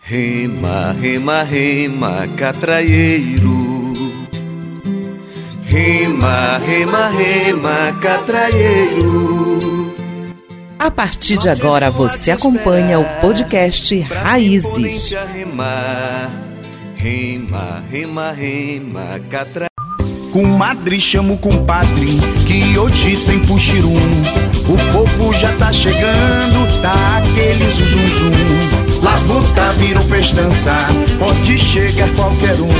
Rema, rema, rema, catraieiro. Rema, rema, rema, catraieiro. A partir de agora você acompanha o podcast Raízes. Rema, rema, rema, rema, catraieiro. Comadre, chama o compadre, que hoje tem puxirum. O povo já tá chegando, tá aquele zum zum zum. Labuta virou festança, pode chegar qualquer um.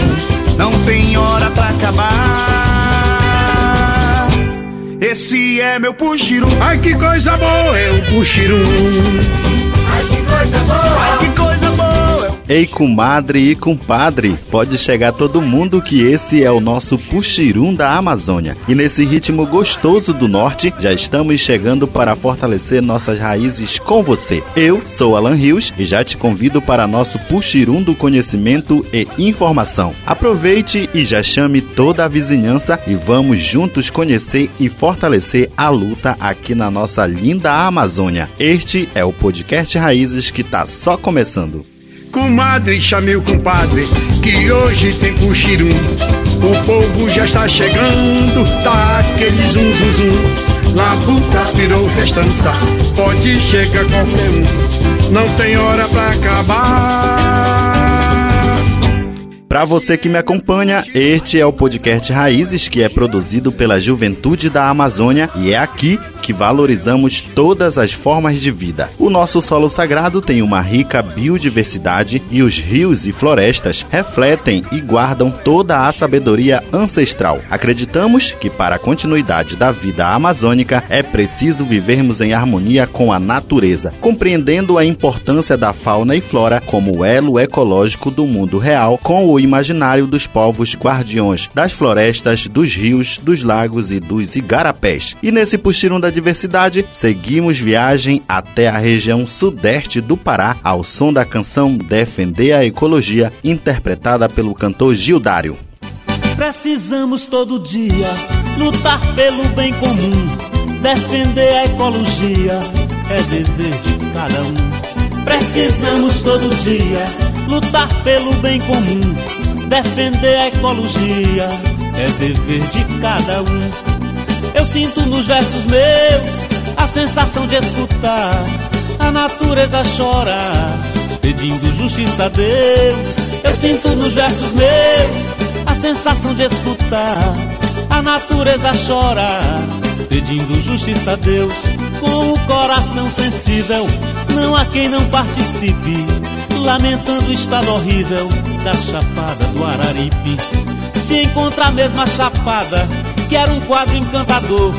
Não tem hora pra acabar. Esse é meu puxirum. Ai que coisa boa é o puxirum. Ai que coisa boa. Ai que coisa. Ei, comadre e compadre, pode chegar todo mundo que esse é o nosso puxirum da Amazônia. E nesse ritmo gostoso do norte, já estamos chegando para fortalecer nossas raízes com você. Eu sou Alan Rios e já te convido para nosso puxirum do conhecimento e informação. Aproveite e já chame toda a vizinhança e vamos juntos conhecer e fortalecer a luta aqui na nossa linda Amazônia. Este é o podcast Raízes que está só começando. Comadre, chame o compadre, que hoje tem puxirum. O povo já está chegando, tá aquele zum zum zum. Labuta virou festança, pode chegar qualquer um. Não tem hora pra acabar. Para você que me acompanha, este é o podcast Raízes que é produzido pela Juventude da Amazônia e é aqui que valorizamos todas as formas de vida. O nosso solo sagrado tem uma rica biodiversidade e os rios e florestas refletem e guardam toda a sabedoria ancestral. Acreditamos que para a continuidade da vida amazônica é preciso vivermos em harmonia com a natureza, compreendendo a importância da fauna e flora como elo ecológico do mundo real com o imaginário dos povos guardiões das florestas, dos rios, dos lagos e dos igarapés. E nesse puxirum da diversidade, seguimos viagem até a região sudeste do Pará ao som da canção Defender a Ecologia, interpretada pelo cantor Gildário. Precisamos todo dia lutar pelo bem comum, defender a ecologia é dever de cada um. Precisamos todo dia lutar pelo bem comum, defender a ecologia é dever de cada um. Eu sinto nos versos meus a sensação de escutar a natureza chorar, pedindo justiça a Deus. Eu sinto nos versos meus a sensação de escutar a natureza chorar, pedindo justiça a Deus. Com o coração sensível, não há quem não participe, lamentando o estado horrível da chapada do Araripe. Se encontra a mesma chapada que era um quadro encantador,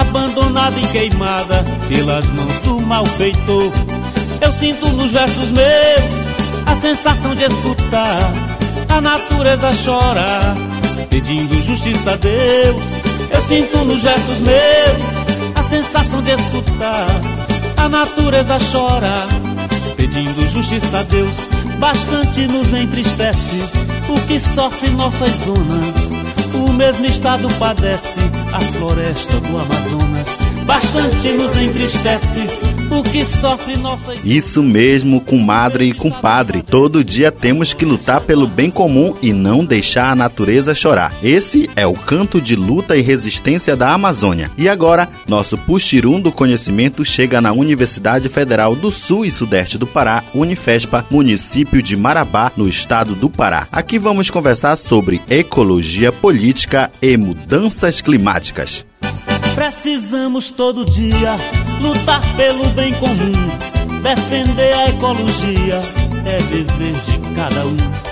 abandonada e queimada pelas mãos do malfeitor. Eu sinto nos versos meus a sensação de escutar a natureza chorar, pedindo justiça a Deus. Eu sinto nos versos meus a sensação de escutar a natureza chorar, pedindo justiça a Deus. Bastante nos entristece o que sofre nossas zonas. O mesmo estado padece a floresta do Amazonas. Bastante nos entristece sofre Isso mesmo, comadre e compadre. Todo dia temos que lutar pelo bem comum e não deixar a natureza chorar. Esse é o canto de luta e resistência da Amazônia. E agora, nosso puxirum do conhecimento chega na Universidade Federal do Sul e Sudeste do Pará, Unifespa, município de Marabá, no estado do Pará. Aqui vamos conversar sobre ecologia política e mudanças climáticas. Precisamos todo dia lutar pelo bem comum, defender a ecologia é dever de cada um.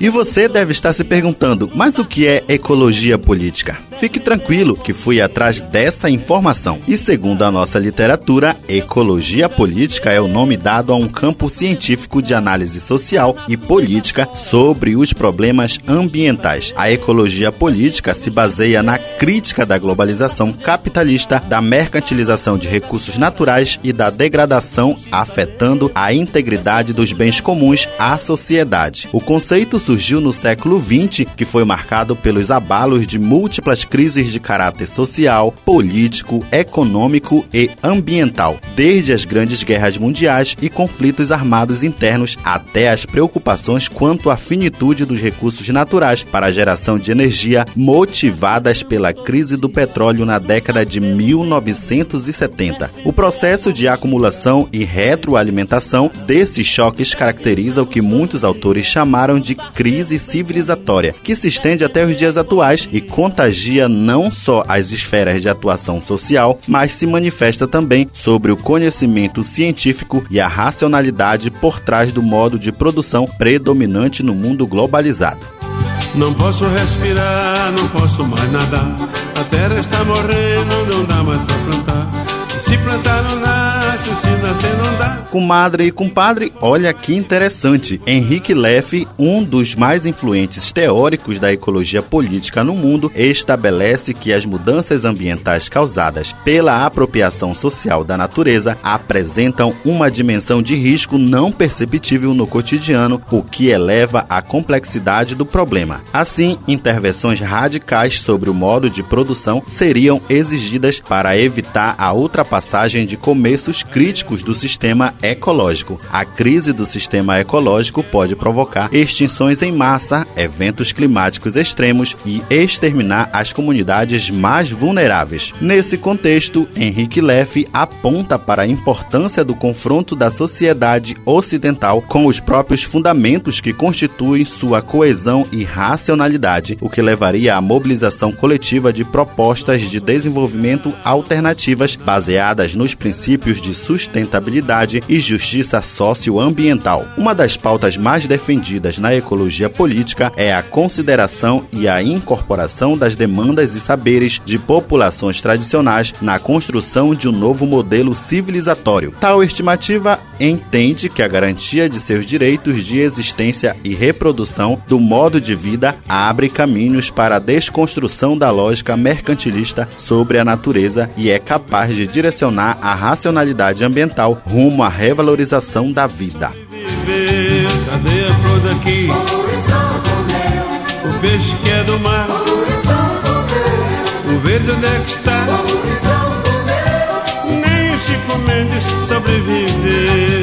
E você deve estar se perguntando, mas o que é ecologia política? Fique tranquilo que fui atrás dessa informação. E segundo a nossa literatura, ecologia política é o nome dado a um campo científico de análise social e política sobre os problemas ambientais. A ecologia política se baseia na crítica da globalização capitalista, da mercantilização de recursos naturais e da degradação afetando a integridade dos bens comuns à sociedade. O conceito surgiu no século XX, que foi marcado pelos abalos de múltiplas crises de caráter social, político, econômico e ambiental, desde as grandes guerras mundiais e conflitos armados internos até as preocupações quanto à finitude dos recursos naturais para a geração de energia motivadas pela crise do petróleo na década de 1970. O processo de acumulação e retroalimentação desses choques caracteriza o que muitos autores chamaram de crise civilizatória, que se estende até os dias atuais e contagia não só as esferas de atuação social, mas se manifesta também sobre o conhecimento científico e a racionalidade por trás do modo de produção predominante no mundo globalizado. Não posso respirar, não posso mais nadar. A terra está morrendo, não dá mais pra plantar. Se plantar não nasce, Comadre e compadre, olha que interessante. Henrique Leff, um dos mais influentes teóricos da ecologia política no mundo, estabelece que as mudanças ambientais causadas pela apropriação social da natureza apresentam uma dimensão de risco não perceptível no cotidiano, o que eleva a complexidade do problema. Assim, intervenções radicais sobre o modo de produção seriam exigidas para evitar a ultrapassagem passagem de começos críticos do sistema ecológico. A crise do sistema ecológico pode provocar extinções em massa, eventos climáticos extremos e exterminar as comunidades mais vulneráveis. Nesse contexto, Henrique Leff aponta para a importância do confronto da sociedade ocidental com os próprios fundamentos que constituem sua coesão e racionalidade, o que levaria à mobilização coletiva de propostas de desenvolvimento alternativas baseadas nos princípios de sustentabilidade e justiça socioambiental. Uma das pautas mais defendidas na ecologia política é a consideração e a incorporação das demandas e saberes de populações tradicionais na construção de um novo modelo civilizatório. Tal estimativa entende que a garantia de seus direitos de existência e reprodução do modo de vida abre caminhos para a desconstrução da lógica mercantilista sobre a natureza e é capaz de direcionar a racionalidade ambiental rumo à revalorização da vida. Cadê a flor daqui? O peixe que é do mar. O verde onde é que está? Nem.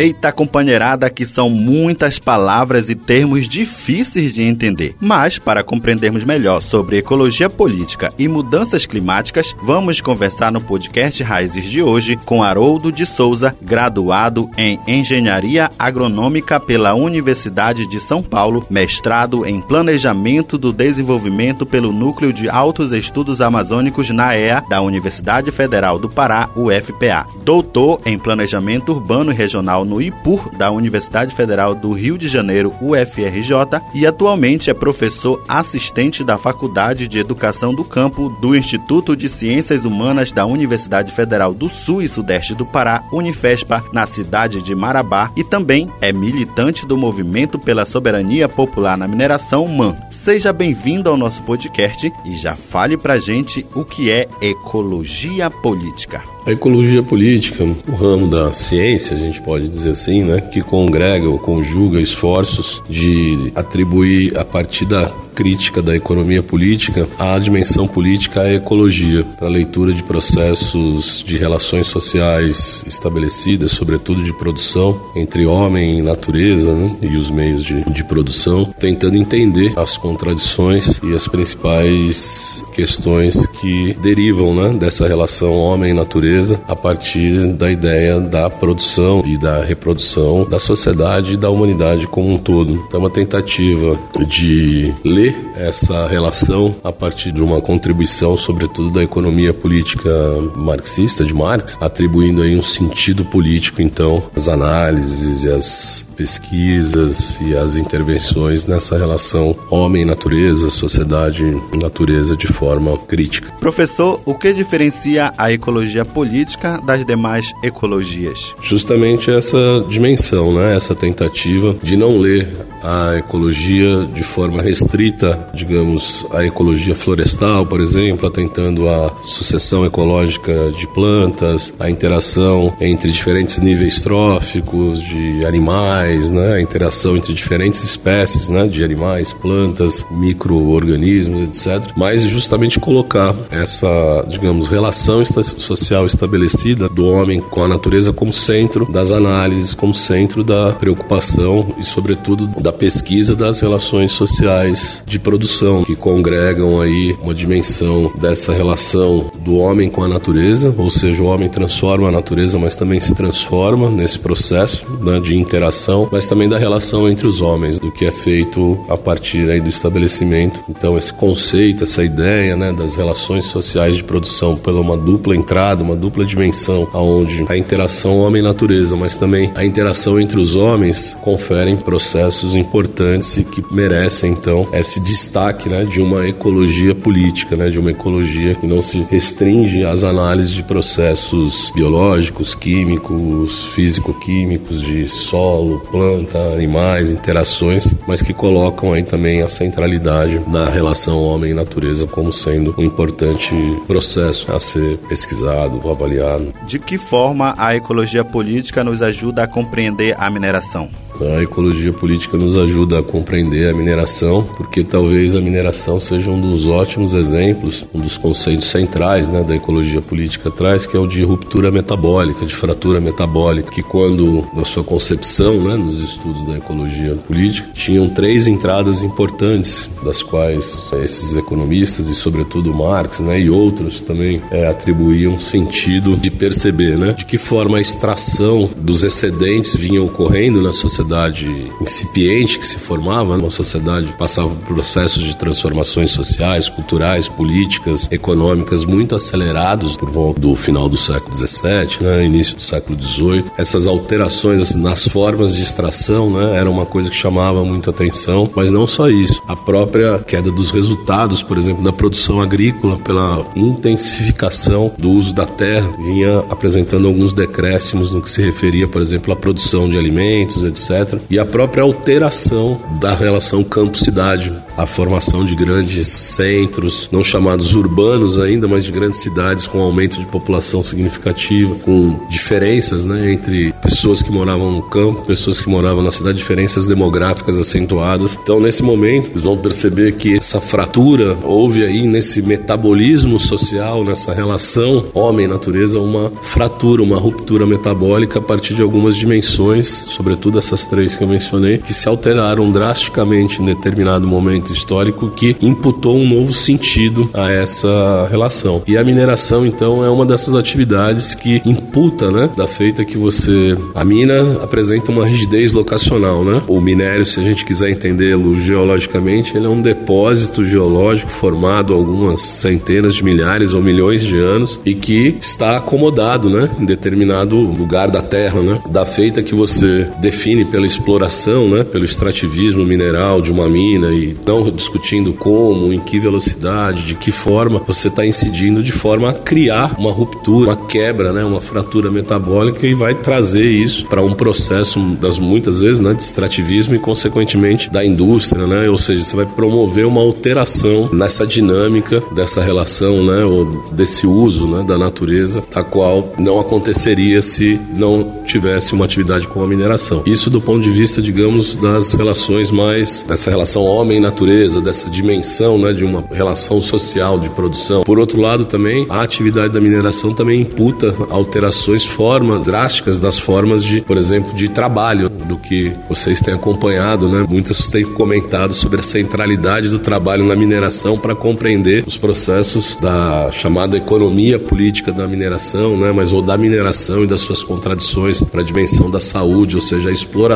Eita, companheirada, que são muitas palavras e termos difíceis de entender. Mas, para compreendermos melhor sobre ecologia política e mudanças climáticas, vamos conversar no podcast Raízes de hoje com Haroldo de Souza, graduado em Engenharia Agronômica pela Universidade de São Paulo, mestrado em Planejamento do Desenvolvimento pelo Núcleo de Altos Estudos Amazônicos na EA da Universidade Federal do Pará, UFPA. Doutor em Planejamento Urbano e Regional no IPUR da Universidade Federal do Rio de Janeiro, UFRJ, e atualmente é professor assistente da Faculdade de Educação do Campo do Instituto de Ciências Humanas da Universidade Federal do Sul e Sudeste do Pará, Unifespa, na cidade de Marabá, e também é militante do Movimento pela Soberania Popular na Mineração MAN. Seja bem-vindo ao nosso podcast e já fale pra gente o que é ecologia política. A ecologia política, o ramo da ciência, a gente pode dizer assim, né, que congrega ou conjuga esforços de atribuir a partir da crítica da economia política à dimensão política à ecologia, para a leitura de processos de relações sociais estabelecidas, sobretudo de produção, entre homem e natureza né, e os meios de, de produção, tentando entender as contradições e as principais questões que derivam né, dessa relação homem-natureza a partir da ideia da produção e da reprodução da sociedade e da humanidade como um todo. Então, é uma tentativa de ler essa relação a partir de uma contribuição, sobretudo da economia política marxista de Marx, atribuindo aí um sentido político, então, às análises e às pesquisas e as intervenções nessa relação homem-natureza, sociedade-natureza de forma crítica. Professor, o que diferencia a ecologia política das demais ecologias? Justamente essa dimensão, né? essa tentativa de não ler a ecologia de forma restrita, digamos, a ecologia florestal, por exemplo, atentando à sucessão ecológica de plantas, a interação entre diferentes níveis tróficos de animais né, a interação entre diferentes espécies, né, de animais, plantas, micro-organismos, etc. Mas justamente colocar essa, digamos, relação social estabelecida do homem com a natureza como centro das análises, como centro da preocupação e, sobretudo, da pesquisa das relações sociais de produção que congregam aí uma dimensão dessa relação do homem com a natureza, ou seja, o homem transforma a natureza, mas também se transforma nesse processo né, de interação, mas também da relação entre os homens, do que é feito a partir aí do estabelecimento. Então, esse conceito, essa ideia né, das relações sociais de produção pela uma dupla entrada, uma dupla dimensão, aonde a interação homem-natureza, mas também a interação entre os homens conferem processos importantes e que merecem então esse destaque né, de uma ecologia política, né, de uma ecologia que não se restringe às análises de processos biológicos, químicos, físico-químicos, de solo, planta, animais, interações, mas que colocam aí também a centralidade na relação homem-natureza como sendo um importante processo a ser pesquisado, avaliado. De que forma a ecologia política nos ajuda a compreender a mineração? A ecologia política nos ajuda a compreender a mineração, porque talvez a mineração seja um dos ótimos exemplos, um dos conceitos centrais né, da ecologia política traz, que é o de ruptura metabólica, de fratura metabólica, que quando, na sua concepção, né, nos estudos da ecologia política, tinham três entradas importantes, das quais esses economistas, e sobretudo Marx né, e outros também, é, atribuíam sentido de perceber né, de que forma a extração dos excedentes vinha ocorrendo na sociedade sociedade incipiente que se formava, uma sociedade que passava por processos de transformações sociais, culturais, políticas, econômicas muito acelerados por volta do final do século XVII, né, início do século XVIII. Essas alterações nas formas de extração né, era uma coisa que chamava muito atenção, mas não só isso. A própria queda dos resultados, por exemplo, da produção agrícola pela intensificação do uso da terra vinha apresentando alguns decréscimos no que se referia, por exemplo, à produção de alimentos, etc e a própria alteração da relação campo-cidade, a formação de grandes centros, não chamados urbanos ainda, mas de grandes cidades com aumento de população significativa, com diferenças né, entre pessoas que moravam no campo, pessoas que moravam na cidade, diferenças demográficas acentuadas. Então, nesse momento, eles vão perceber que essa fratura houve aí nesse metabolismo social, nessa relação homem-natureza, uma fratura, uma ruptura metabólica a partir de algumas dimensões, sobretudo três que eu mencionei, que se alteraram drasticamente em determinado momento histórico que imputou um novo sentido a essa relação. E a mineração, então, é uma dessas atividades que imputa, né, da feita que você. A mina apresenta uma rigidez locacional, né? O minério, se a gente quiser entendê-lo geologicamente, ele é um depósito geológico formado há algumas centenas de milhares ou milhões de anos e que está acomodado, né, em determinado lugar da Terra, né? Da feita que você define pela exploração, né, pelo extrativismo mineral de uma mina e não discutindo como, em que velocidade, de que forma você está incidindo de forma a criar uma ruptura, uma quebra, né, uma fratura metabólica e vai trazer isso para um processo das muitas vezes, né, de extrativismo e consequentemente da indústria, né, ou seja, você vai promover uma alteração nessa dinâmica dessa relação, né, ou desse uso, né, da natureza, a qual não aconteceria se não tivesse uma atividade como a mineração. Isso do ponto de vista, digamos, das relações mais dessa relação homem-natureza, dessa dimensão, né, de uma relação social de produção. Por outro lado, também a atividade da mineração também imputa alterações, formas drásticas das formas de, por exemplo, de trabalho, do que vocês têm acompanhado, né? Muitos têm comentado sobre a centralidade do trabalho na mineração para compreender os processos da chamada economia política da mineração, né? Mas ou da mineração e das suas contradições para a dimensão da saúde, ou seja, a exploração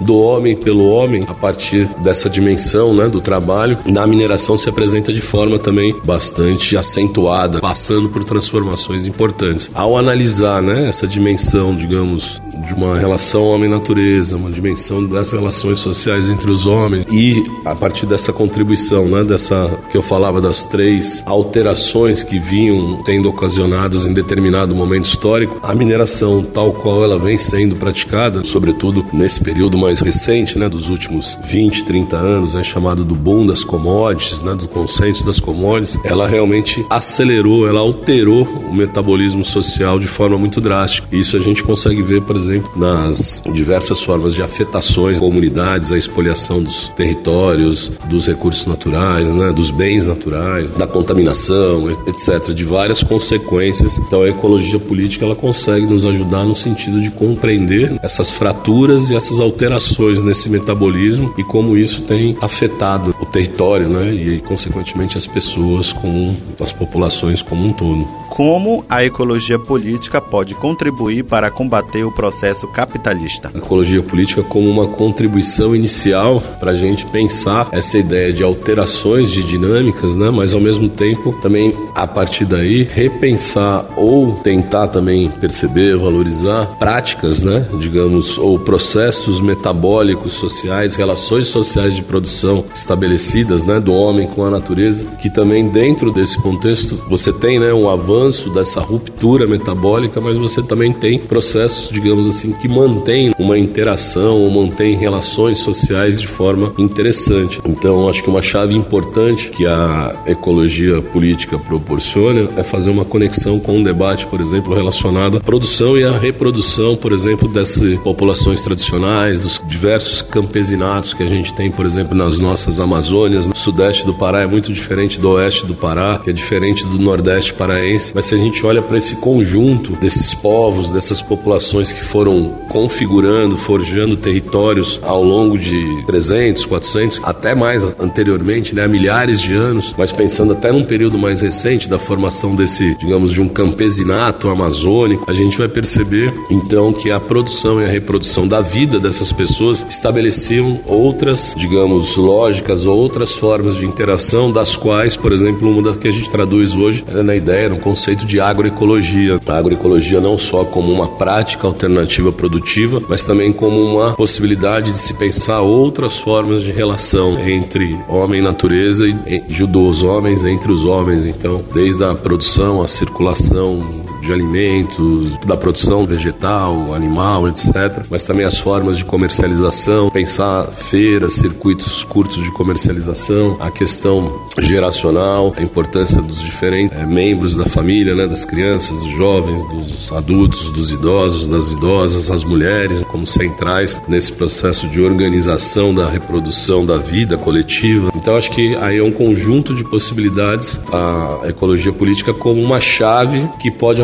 do homem pelo homem a partir dessa dimensão né, do trabalho, na mineração se apresenta de forma também bastante acentuada, passando por transformações importantes. Ao analisar né, essa dimensão, digamos, de uma relação homem-natureza, uma dimensão das relações sociais entre os homens e a partir dessa contribuição, né, dessa que eu falava das três alterações que vinham tendo ocasionadas em determinado momento histórico, a mineração tal qual ela vem sendo praticada, sobretudo nesse período mais recente, né, dos últimos 20, 30 anos, é chamado do boom das commodities, né, do consenso das commodities, ela realmente acelerou, ela alterou o metabolismo social de forma muito drástica. Isso a gente consegue ver, por exemplo, nas diversas formas de afetações comunidades, a expoliação dos territórios, dos recursos naturais, né, dos bens naturais, da contaminação, etc, de várias consequências. Então a ecologia política ela consegue nos ajudar no sentido de compreender essas fraturas e essas alterações nesse metabolismo e como isso tem afetado o território, né, e consequentemente as pessoas como as populações como um todo. Como a ecologia política pode contribuir para combater o processo capitalista? A ecologia política como uma contribuição inicial para a gente pensar essa ideia de alterações de dinâmicas, né? Mas ao mesmo tempo também a partir daí repensar ou tentar também perceber, valorizar práticas, né? Digamos, ou processos metabólicos sociais, relações sociais de produção estabelecidas, né? Do homem com a natureza, que também dentro desse contexto você tem, né? Um avanço dessa ruptura metabólica, mas você também tem processos, digamos assim, que mantêm uma interação ou mantêm relações sociais de forma interessante. Então, acho que uma chave importante que a ecologia política proporciona é fazer uma conexão com um debate, por exemplo, relacionado à produção e à reprodução, por exemplo, dessas populações tradicionais, dos diversos campesinatos que a gente tem, por exemplo, nas nossas Amazônias. No sudeste do Pará é muito diferente do oeste do Pará, que é diferente do nordeste paraense. Mas se a gente olha para esse conjunto desses povos, dessas populações que foram configurando, forjando territórios ao longo de 300, 400, até mais anteriormente, né, há milhares de anos, mas pensando até num período mais recente da formação desse, digamos, de um campesinato amazônico, a gente vai perceber então que a produção e a reprodução da vida dessas pessoas estabeleciam outras, digamos, lógicas, outras formas de interação, das quais, por exemplo, uma das que a gente traduz hoje é na ideia, no conceito de agroecologia. A agroecologia não só como uma prática alternativa produtiva, mas também como uma possibilidade de se pensar outras formas de relação entre homem e natureza e, e dos homens entre os homens. Então, desde a produção, a circulação de alimentos, da produção vegetal, animal, etc. Mas também as formas de comercialização, pensar feiras, circuitos curtos de comercialização, a questão geracional, a importância dos diferentes é, membros da família, né, das crianças, dos jovens, dos adultos, dos idosos, das idosas, as mulheres, como centrais nesse processo de organização da reprodução da vida coletiva. Então acho que aí é um conjunto de possibilidades a ecologia política como uma chave que pode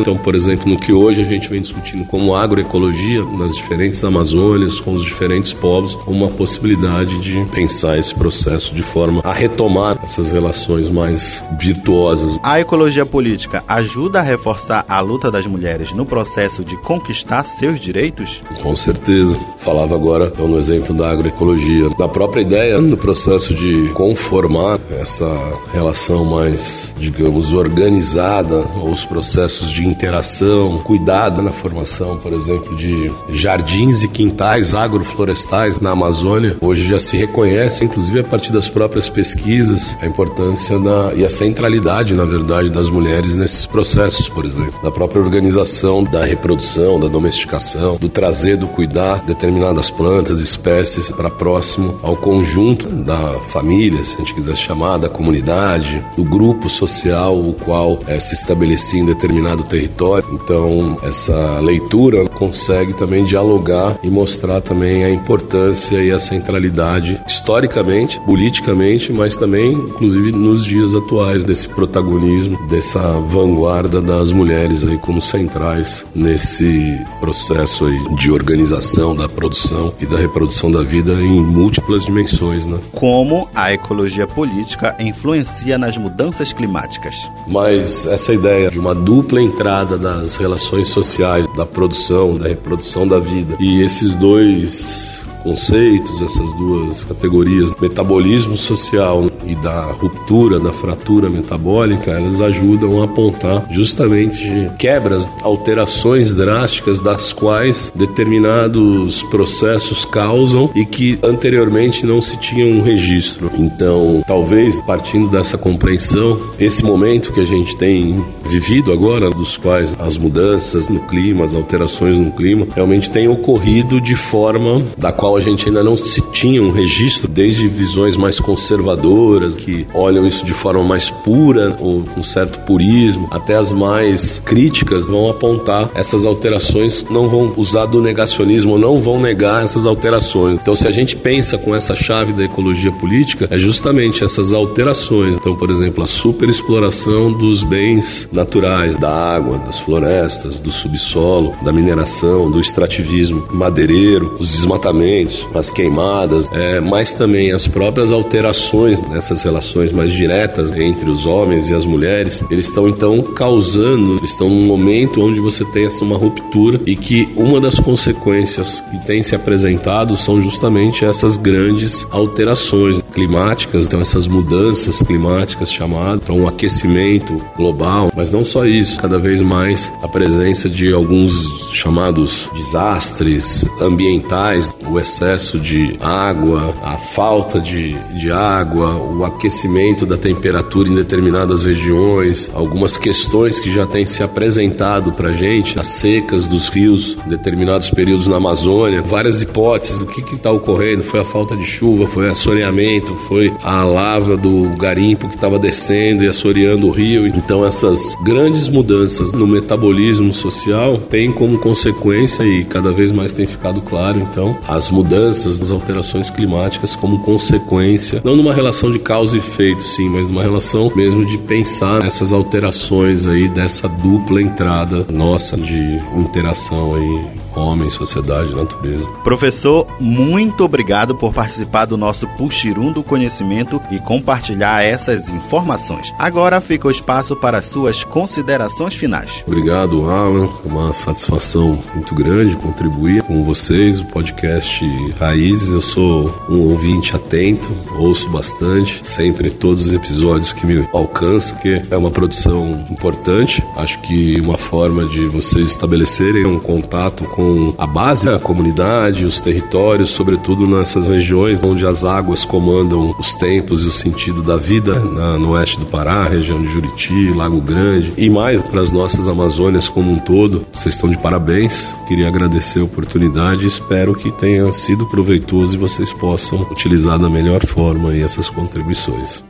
então, por exemplo, no que hoje a gente vem discutindo como agroecologia nas diferentes Amazônias, com os diferentes povos, uma possibilidade de pensar esse processo de forma a retomar essas relações mais virtuosas. A ecologia política ajuda a reforçar a luta das mulheres no processo de conquistar seus direitos? Com certeza. Falava agora, então, no exemplo da agroecologia, da própria ideia no processo de conformar essa relação mais, digamos, organizada, ou os processos processos de interação, cuidado na formação, por exemplo, de jardins e quintais agroflorestais na Amazônia. Hoje já se reconhece, inclusive a partir das próprias pesquisas, a importância da, e a centralidade, na verdade, das mulheres nesses processos, por exemplo, da própria organização da reprodução, da domesticação, do trazer, do cuidar determinadas plantas, espécies para próximo ao conjunto da família, se a gente quiser chamar, da comunidade, do grupo social o qual é, se estabelecia em determinado determinado território. Então, essa leitura consegue também dialogar e mostrar também a importância e a centralidade historicamente, politicamente, mas também, inclusive, nos dias atuais desse protagonismo, dessa vanguarda das mulheres aí como centrais nesse processo aí de organização da produção e da reprodução da vida em múltiplas dimensões, né? Como a ecologia política influencia nas mudanças climáticas. Mas essa ideia de uma dupla dupla entrada das relações sociais, da produção, da reprodução da vida. E esses dois conceitos, essas duas categorias, metabolismo social e da ruptura, da fratura metabólica, elas ajudam a apontar justamente quebras, alterações drásticas das quais determinados processos causam e que anteriormente não se tinha um registro. Então, talvez partindo dessa compreensão, esse momento que a gente tem vivido agora, dos quais as mudanças no clima, as alterações no clima, realmente têm ocorrido de forma da qual a gente ainda não se tinha um registro, desde visões mais conservadoras que olham isso de forma mais pura ou com certo purismo, até as mais críticas vão apontar essas alterações, não vão usar do negacionismo, não vão negar essas alterações. Então, se a gente pensa com essa chave da ecologia política, é justamente essas alterações. Então, por exemplo, a superexploração dos bens naturais, da água, das florestas, do subsolo, da mineração, do extrativismo madeireiro, os desmatamentos, as queimadas, é, mas também as próprias alterações nessas relações mais diretas entre os homens e as mulheres, eles estão então causando, estão num momento onde você tem essa uma ruptura e que uma das consequências que tem se apresentado são justamente essas grandes alterações climáticas, então essas mudanças climáticas chamadas, então um aquecimento global, mas não só isso, cada vez mais a presença de alguns chamados desastres ambientais, o excesso de água, a falta de, de água, o aquecimento da temperatura em determinadas regiões, algumas questões que já têm se apresentado para gente, as secas dos rios determinados períodos na Amazônia, várias hipóteses do que está ocorrendo, foi a falta de chuva, foi assoreamento, foi a lava do garimpo que estava descendo e assoreando o rio. Então essas grandes mudanças no metabolismo social têm como consequência e cada vez mais tem ficado claro, então, as mudanças, as alterações climáticas como consequência, não numa relação de causa e efeito, sim, mas numa relação mesmo de pensar nessas alterações aí dessa dupla entrada nossa de interação aí homem, sociedade, natureza. Professor, muito obrigado por participar do nosso Puxirum do Conhecimento e compartilhar essas informações. Agora fica o espaço para suas considerações finais. Obrigado, Alan. É uma satisfação muito grande contribuir com vocês, o podcast Raízes. Eu sou um ouvinte atento, ouço bastante, sempre todos os episódios que me alcançam, que é uma produção importante. Acho que uma forma de vocês estabelecerem um contato com a base, a comunidade, os territórios, sobretudo nessas regiões onde as águas comandam os tempos e o sentido da vida, na, no oeste do Pará, região de Juriti, Lago Grande e mais para as nossas Amazônias como um todo. Vocês estão de parabéns. Queria agradecer a oportunidade e espero que tenha sido proveitoso e vocês possam utilizar da melhor forma essas contribuições.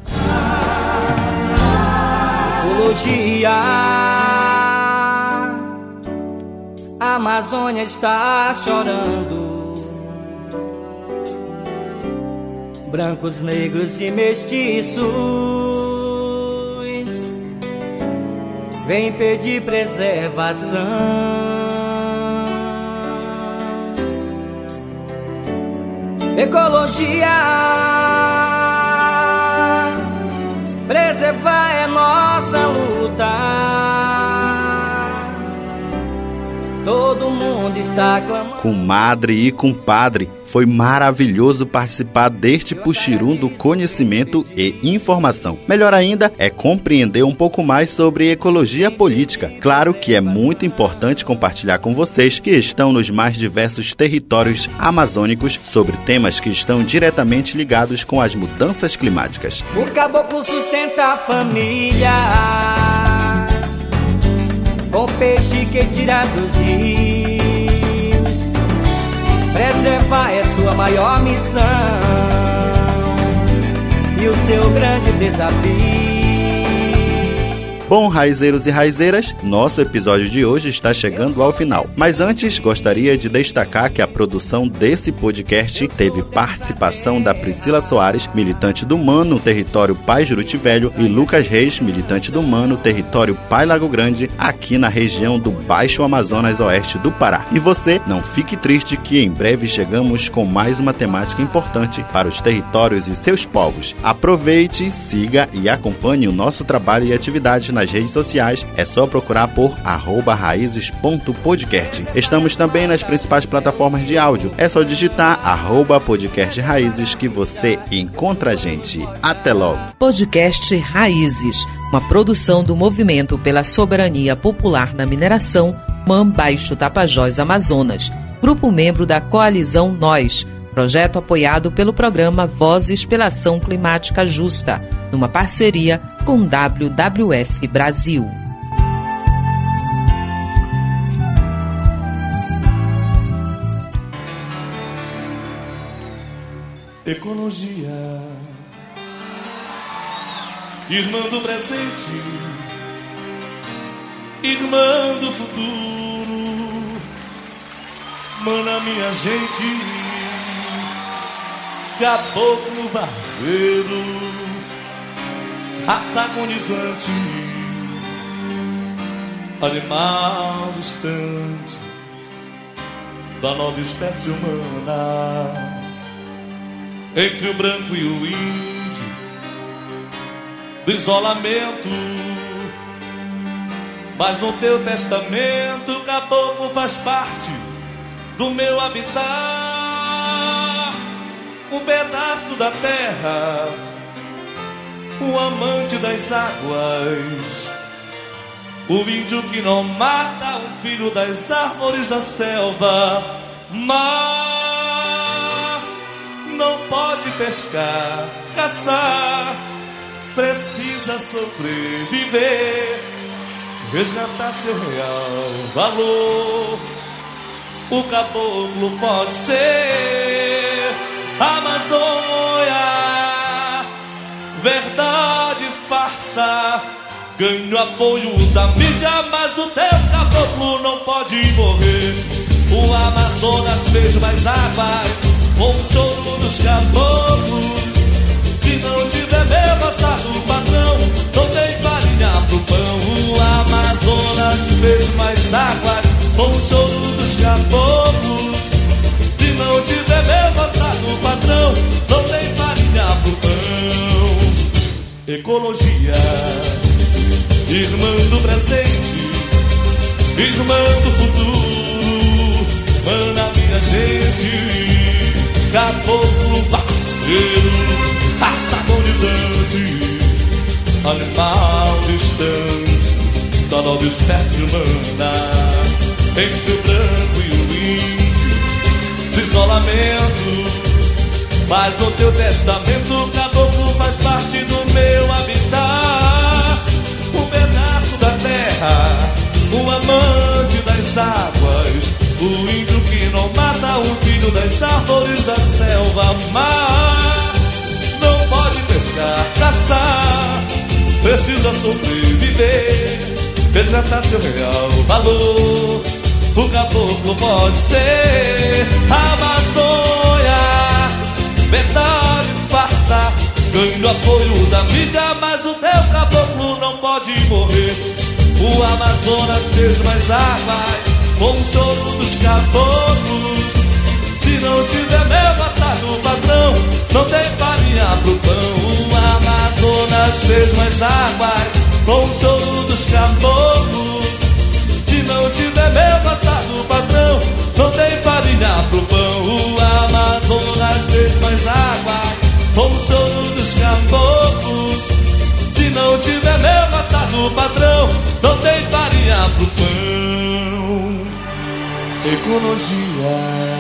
A Amazônia está chorando. Brancos, negros e mestiços vem pedir preservação. Ecologia, preservar é nossa luta. Todo mundo está clamando. Comadre e compadre, foi maravilhoso participar deste puxirum do conhecimento e informação. Melhor ainda é compreender um pouco mais sobre ecologia política. Claro que é muito importante compartilhar com vocês que estão nos mais diversos territórios amazônicos sobre temas que estão diretamente ligados com as mudanças climáticas. O caboclo sustenta a família com peixe que tira dos rios. Preservar é sua maior missão e o seu grande desafio. Bom, raizeiros e raizeiras, nosso episódio de hoje está chegando ao final. Mas antes, gostaria de destacar que a produção desse podcast teve participação da Priscila Soares, militante do MAN no território Pai Juruti Velho, e Lucas Reis, militante do MAN no território Pai Lago Grande, aqui na região do Baixo Amazonas Oeste do Pará. E você, não fique triste que em breve chegamos com mais uma temática importante para os territórios e seus povos. Aproveite, siga e acompanhe o nosso trabalho e atividades nas redes sociais, é só procurar por raízes.podcast. Estamos também nas principais plataformas de áudio. É só digitar arroba podcast Raízes que você encontra a gente. Até logo. Podcast Raízes, uma produção do Movimento pela Soberania Popular na Mineração, MAM Baixo Tapajós Amazonas, grupo membro da Coalizão Nós projeto apoiado pelo programa Vozes pela Ação Climática Justa, numa parceria com WWF Brasil. Ecologia. Irmã do presente, irmã do futuro, mana minha gente, caboclo barbeiro, raça agonizante, animal distante da nova espécie humana entre o branco e o índio, do isolamento. Mas no teu testamento, caboclo faz parte do meu habitat, um pedaço da terra, um amante das águas. O índio que não mata o filho das árvores da selva, mar não pode pescar, caçar, precisa sobreviver, resgatar seu real valor. O caboclo pode ser Amazônia, verdade farsa Ganho apoio da mídia, mas o teu caboclo não pode morrer. O Amazonas fez mais água com o choro dos caboclos. Se não tiver meu passado patrão, não tem farinha pro pão. O Amazonas fez mais água com o choro dos caboclos. Não tiver meu passado patrão, não tem farinha pro pão. Ecologia irmã do presente, irmã do futuro, mana minha gente, caboclo parceiro, raça agonizante, animal distante da nova espécie humana, entre o branco e o índio, isolamento. Mas no teu testamento, o caboclo faz parte do meu habitat da terra, o amante das águas, o índio que não mata o filho das árvores da selva. Mar não pode pescar, caçar, precisa sobreviver, resgatar seu real valor. O caboclo pode ser Amazônia, verdade, farsa Ganho apoio da mídia, mas o teu caboclo não pode morrer. O Amazonas fez mais águas com o choro dos caboclos. Se não tiver meu passado patrão, não tem farinha pro pão. O Amazonas fez mais águas com o choro dos caboclos. Não tiver meu passado patrão, não tem farinha pro pão. O Amazonas fez mais águas com o choro dos caboclos. Se não tiver meu passado padrão, não tem farinha pro pão. Ecologia